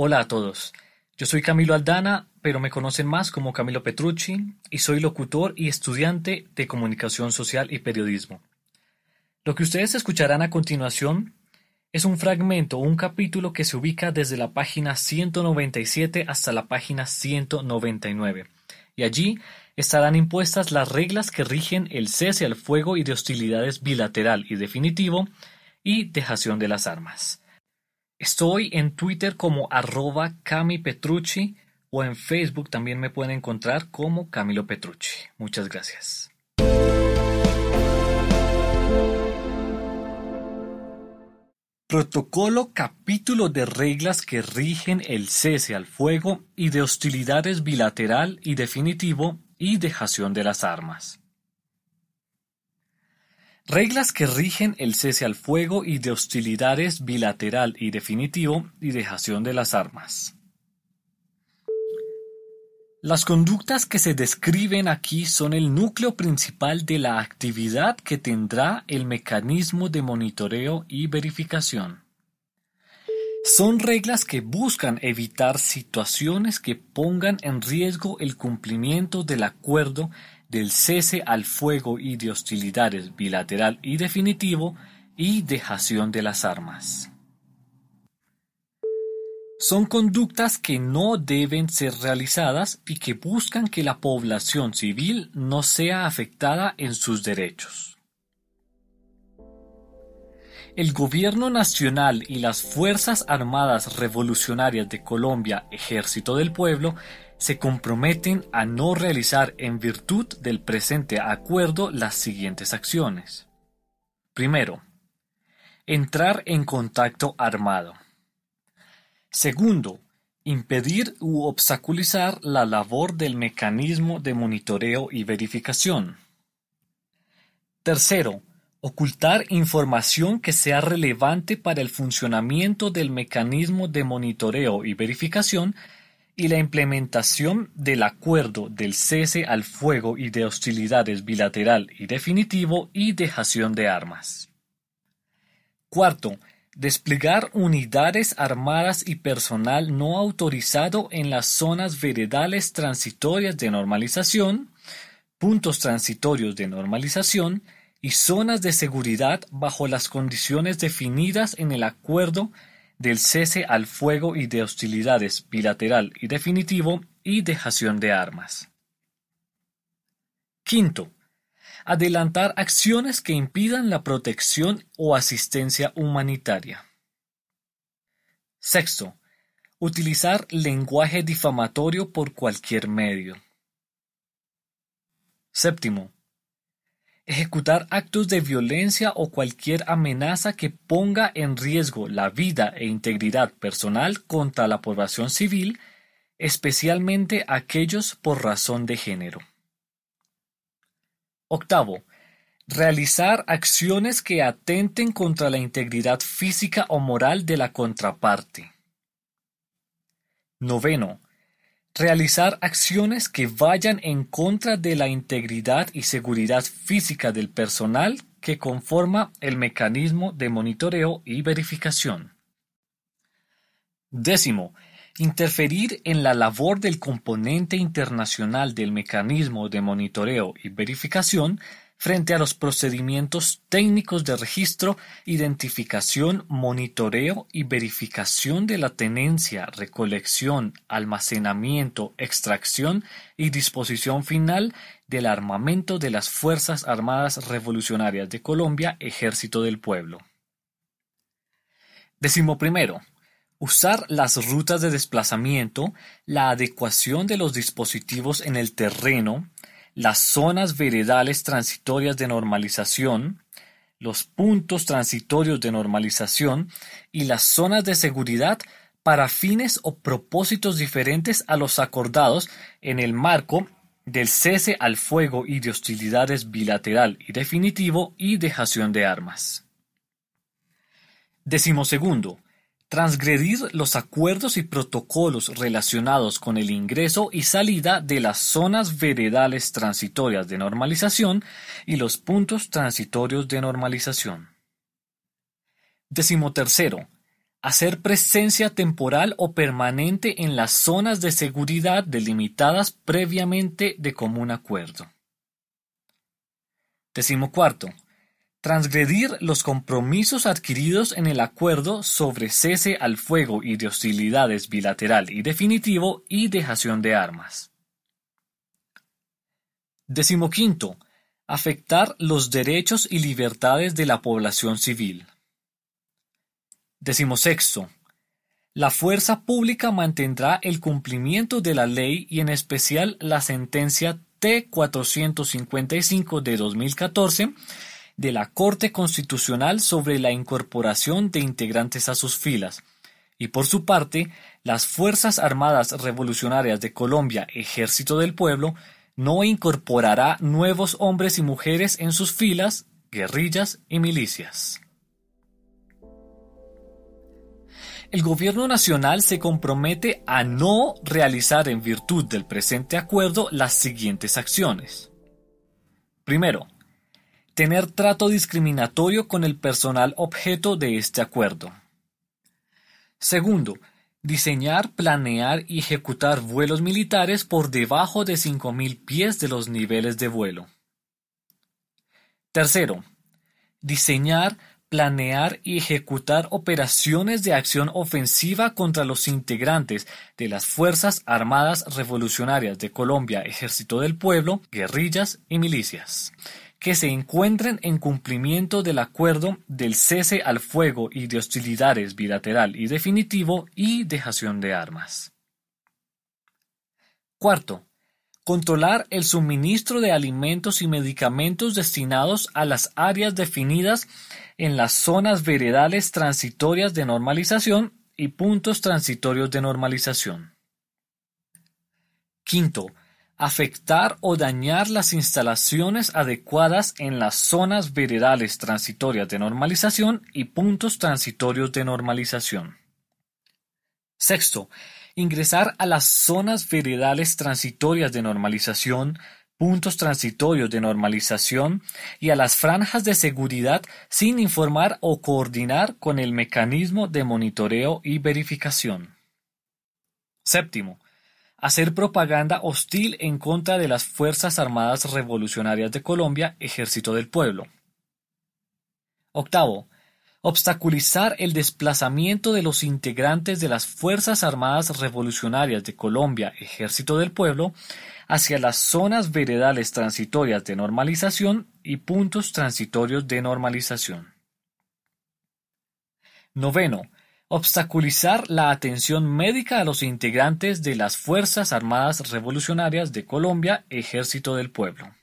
Hola a todos, yo soy Camilo Aldana, pero me conocen más como Camilo Petrucci y soy locutor y estudiante de comunicación social y periodismo. Lo que ustedes escucharán a continuación es un fragmento un capítulo que se ubica desde la página 197 hasta la página 199, y allí estarán impuestas las reglas que rigen el cese al fuego y de hostilidades bilateral y definitivo y dejación de las armas. Estoy en Twitter como arroba Cami Petrucci o en Facebook también me pueden encontrar como Camilo Petrucci. Muchas gracias. Protocolo capítulo de reglas que rigen el cese al fuego y de hostilidades bilateral y definitivo y dejación de las armas. Reglas que rigen el cese al fuego y de hostilidades bilateral y definitivo y dejación de las armas. Las conductas que se describen aquí son el núcleo principal de la actividad que tendrá el mecanismo de monitoreo y verificación. Son reglas que buscan evitar situaciones que pongan en riesgo el cumplimiento del acuerdo del cese al fuego y de hostilidades bilateral y definitivo y dejación de las armas. Son conductas que no deben ser realizadas y que buscan que la población civil no sea afectada en sus derechos. El Gobierno Nacional y las Fuerzas Armadas Revolucionarias de Colombia, Ejército del Pueblo, se comprometen a no realizar en virtud del presente acuerdo las siguientes acciones. Primero, entrar en contacto armado. Segundo, impedir u obstaculizar la labor del mecanismo de monitoreo y verificación. Tercero, ocultar información que sea relevante para el funcionamiento del mecanismo de monitoreo y verificación y la implementación del acuerdo del cese al fuego y de hostilidades bilateral y definitivo y dejación de armas. Cuarto, desplegar unidades armadas y personal no autorizado en las zonas veredales transitorias de normalización, puntos transitorios de normalización y zonas de seguridad bajo las condiciones definidas en el acuerdo del cese al fuego y de hostilidades bilateral y definitivo y dejación de armas. Quinto, adelantar acciones que impidan la protección o asistencia humanitaria. Sexto, utilizar lenguaje difamatorio por cualquier medio. Séptimo, ejecutar actos de violencia o cualquier amenaza que ponga en riesgo la vida e integridad personal contra la población civil, especialmente aquellos por razón de género. Octavo, realizar acciones que atenten contra la integridad física o moral de la contraparte. Noveno, Realizar acciones que vayan en contra de la integridad y seguridad física del personal que conforma el mecanismo de monitoreo y verificación. Décimo, interferir en la labor del componente internacional del mecanismo de monitoreo y verificación frente a los procedimientos técnicos de registro, identificación, monitoreo y verificación de la tenencia, recolección, almacenamiento, extracción y disposición final del armamento de las Fuerzas Armadas Revolucionarias de Colombia, Ejército del Pueblo. Décimo primero, usar las rutas de desplazamiento, la adecuación de los dispositivos en el terreno, las zonas veredales transitorias de normalización, los puntos transitorios de normalización y las zonas de seguridad para fines o propósitos diferentes a los acordados en el marco del cese al fuego y de hostilidades bilateral y definitivo y dejación de armas. Decimo segundo, transgredir los acuerdos y protocolos relacionados con el ingreso y salida de las zonas veredales transitorias de normalización y los puntos transitorios de normalización. Decimotercero, hacer presencia temporal o permanente en las zonas de seguridad delimitadas previamente de común acuerdo. Decimocuarto, transgredir los compromisos adquiridos en el acuerdo sobre cese al fuego y de hostilidades bilateral y definitivo y dejación de armas. Decimoquinto, afectar los derechos y libertades de la población civil. Decimosexto, la fuerza pública mantendrá el cumplimiento de la ley y en especial la sentencia T-455 de 2014 de la Corte Constitucional sobre la incorporación de integrantes a sus filas. Y por su parte, las Fuerzas Armadas Revolucionarias de Colombia, Ejército del Pueblo, no incorporará nuevos hombres y mujeres en sus filas, guerrillas y milicias. El Gobierno Nacional se compromete a no realizar en virtud del presente acuerdo las siguientes acciones. Primero, tener trato discriminatorio con el personal objeto de este acuerdo. Segundo, diseñar, planear y ejecutar vuelos militares por debajo de 5.000 pies de los niveles de vuelo. Tercero, diseñar, planear y ejecutar operaciones de acción ofensiva contra los integrantes de las Fuerzas Armadas Revolucionarias de Colombia, Ejército del Pueblo, guerrillas y milicias, que se encuentren en cumplimiento del acuerdo del cese al fuego y de hostilidades bilateral y definitivo y dejación de armas. Cuarto, Controlar el suministro de alimentos y medicamentos destinados a las áreas definidas en las zonas veredales transitorias de normalización y puntos transitorios de normalización. Quinto, afectar o dañar las instalaciones adecuadas en las zonas veredales transitorias de normalización y puntos transitorios de normalización. Sexto, ingresar a las zonas veredales transitorias de normalización, puntos transitorios de normalización y a las franjas de seguridad sin informar o coordinar con el mecanismo de monitoreo y verificación. Séptimo, hacer propaganda hostil en contra de las Fuerzas Armadas Revolucionarias de Colombia, Ejército del Pueblo. Octavo, obstaculizar el desplazamiento de los integrantes de las Fuerzas Armadas Revolucionarias de Colombia, Ejército del Pueblo, hacia las zonas veredales transitorias de normalización y puntos transitorios de normalización. Noveno, obstaculizar la atención médica a los integrantes de las Fuerzas Armadas Revolucionarias de Colombia, Ejército del Pueblo.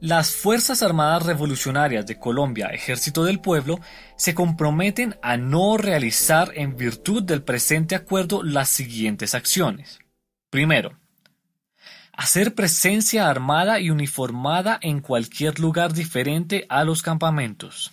Las Fuerzas Armadas Revolucionarias de Colombia, Ejército del Pueblo, se comprometen a no realizar en virtud del presente acuerdo las siguientes acciones. Primero, hacer presencia armada y uniformada en cualquier lugar diferente a los campamentos.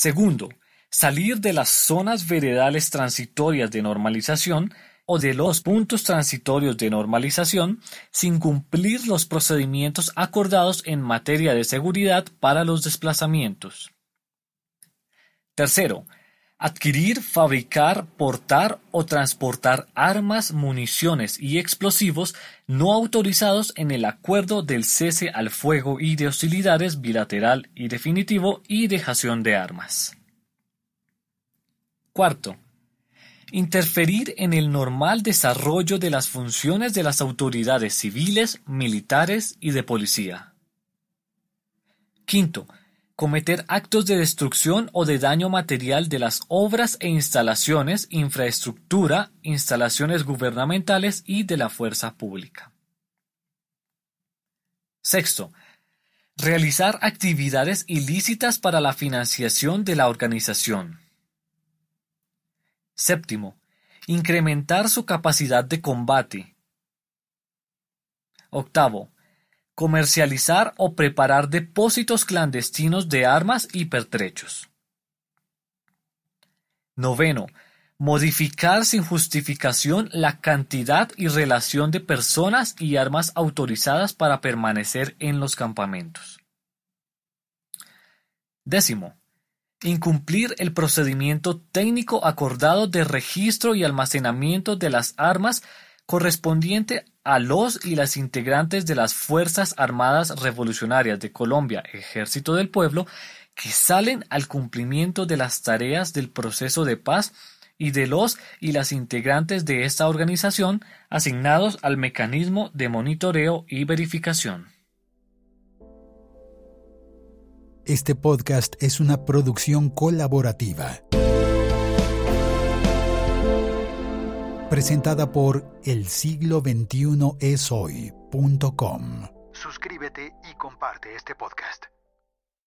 Segundo, salir de las zonas veredales transitorias de normalización o de los puntos transitorios de normalización sin cumplir los procedimientos acordados en materia de seguridad para los desplazamientos. Tercero, adquirir, fabricar, portar o transportar armas, municiones y explosivos no autorizados en el acuerdo del cese al fuego y de hostilidades bilateral y definitivo y dejación de armas. Cuarto, interferir en el normal desarrollo de las funciones de las autoridades civiles, militares y de policía. Quinto, cometer actos de destrucción o de daño material de las obras e instalaciones, infraestructura, instalaciones gubernamentales y de la fuerza pública. Sexto, realizar actividades ilícitas para la financiación de la organización. Séptimo, incrementar su capacidad de combate. Octavo, comercializar o preparar depósitos clandestinos de armas y pertrechos. Noveno, modificar sin justificación la cantidad y relación de personas y armas autorizadas para permanecer en los campamentos. Décimo, Incumplir el procedimiento técnico acordado de registro y almacenamiento de las armas correspondiente a los y las integrantes de las Fuerzas Armadas Revolucionarias de Colombia, Ejército del Pueblo, que salen al cumplimiento de las tareas del proceso de paz y de los y las integrantes de esta organización asignados al mecanismo de monitoreo y verificación. Este podcast es una producción colaborativa. Presentada por el siglo 21 es hoy.com. Suscríbete y comparte este podcast.